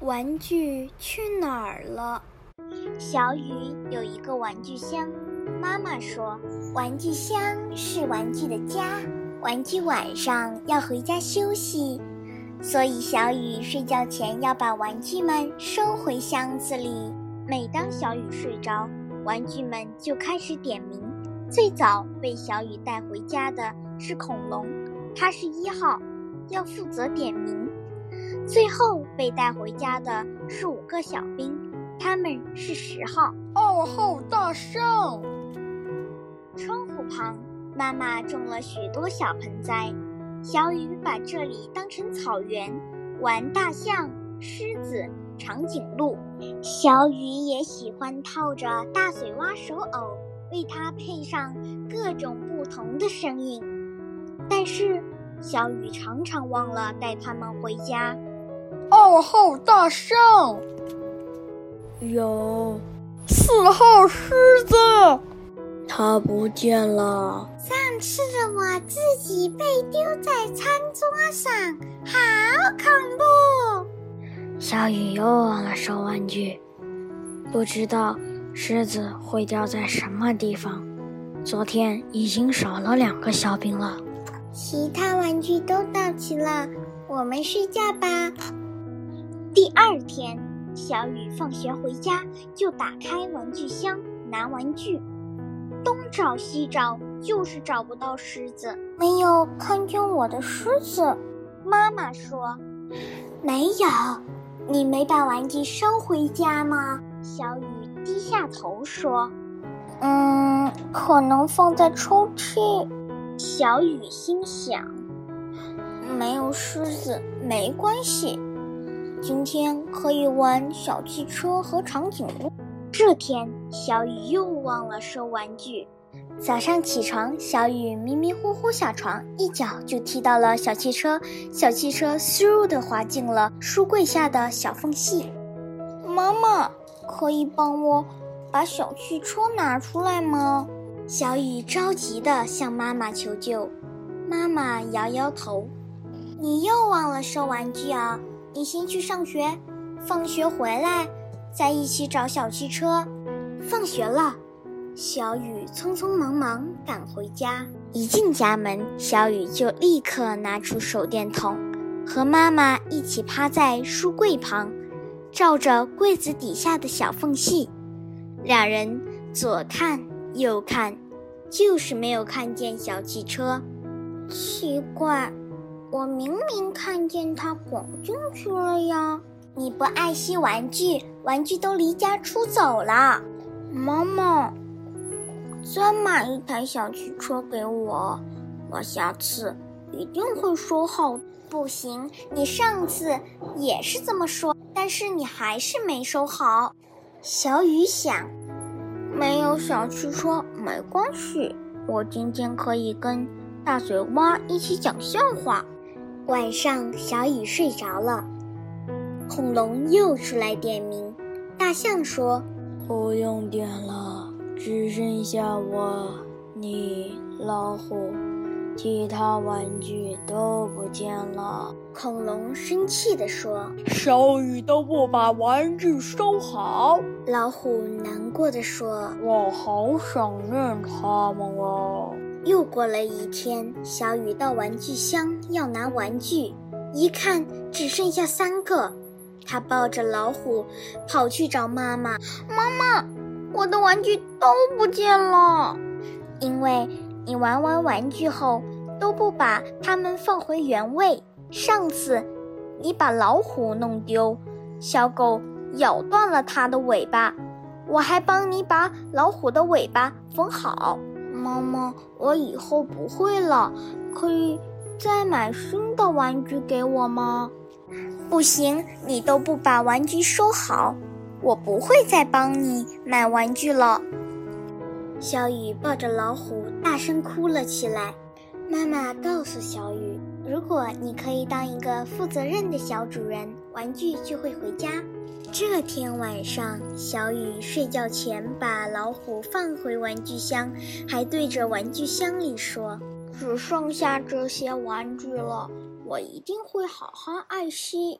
玩具去哪儿了？小雨有一个玩具箱，妈妈说，玩具箱是玩具的家，玩具晚上要回家休息，所以小雨睡觉前要把玩具们收回箱子里。每当小雨睡着，玩具们就开始点名。最早被小雨带回家的是恐龙，它是一号，要负责点名。最后被带回家的是五个小兵，他们是十号、二号大圣。窗户旁，妈妈种了许多小盆栽，小雨把这里当成草原，玩大象、狮子、长颈鹿。小雨也喜欢套着大嘴蛙手偶，为它配上各种不同的声音。但是，小雨常常忘了带它们回家。二号大象，有四号狮子，它不见了。上次我自己被丢在餐桌上，好恐怖。小雨又忘了收玩具，不知道狮子会掉在什么地方。昨天已经少了两个小兵了，其他玩具都到齐了，我们睡觉吧。第二天，小雨放学回家就打开玩具箱拿玩具，东找西找，就是找不到狮子。没有看见我的狮子，妈妈说：“没有，你没把玩具收回家吗？”小雨低下头说：“嗯，可能放在抽屉。”小雨心想：“没有狮子没关系。”今天可以玩小汽车和长颈鹿。这天，小雨又忘了收玩具。早上起床，小雨迷迷糊糊下床，一脚就踢到了小汽车，小汽车嗖的滑进了书柜下的小缝隙。妈妈，可以帮我把小汽车拿出来吗？小雨着急地向妈妈求救。妈妈摇摇头：“你又忘了收玩具啊。”你先去上学，放学回来再一起找小汽车。放学了，小雨匆匆忙忙赶回家。一进家门，小雨就立刻拿出手电筒，和妈妈一起趴在书柜旁，照着柜子底下的小缝隙。两人左看右看，就是没有看见小汽车。奇怪。我明明看见它滚进去了呀！你不爱惜玩具，玩具都离家出走了。妈妈，再买一台小汽车给我，我下次一定会收好。不行，你上次也是这么说，但是你还是没收好。小雨想，没有小汽车没关系，我今天可以跟大嘴蛙一起讲笑话。晚上，小雨睡着了，恐龙又出来点名。大象说：“不用点了，只剩下我、你、老虎，其他玩具都不见了。”恐龙生气地说：“小雨都不把玩具收好。”老虎难过的说：“我好想念他们哦。”又过了一天，小雨到玩具箱要拿玩具，一看只剩下三个，他抱着老虎跑去找妈妈：“妈妈，我的玩具都不见了，因为你玩完玩具后都不把它们放回原位。上次你把老虎弄丢，小狗咬断了它的尾巴，我还帮你把老虎的尾巴缝好。”妈妈，我以后不会了，可以再买新的玩具给我吗？不行，你都不把玩具收好，我不会再帮你买玩具了。小雨抱着老虎，大声哭了起来。妈妈告诉小雨，如果你可以当一个负责任的小主人，玩具就会回家。这天晚上，小雨睡觉前把老虎放回玩具箱，还对着玩具箱里说：“只剩下这些玩具了，我一定会好好爱惜。”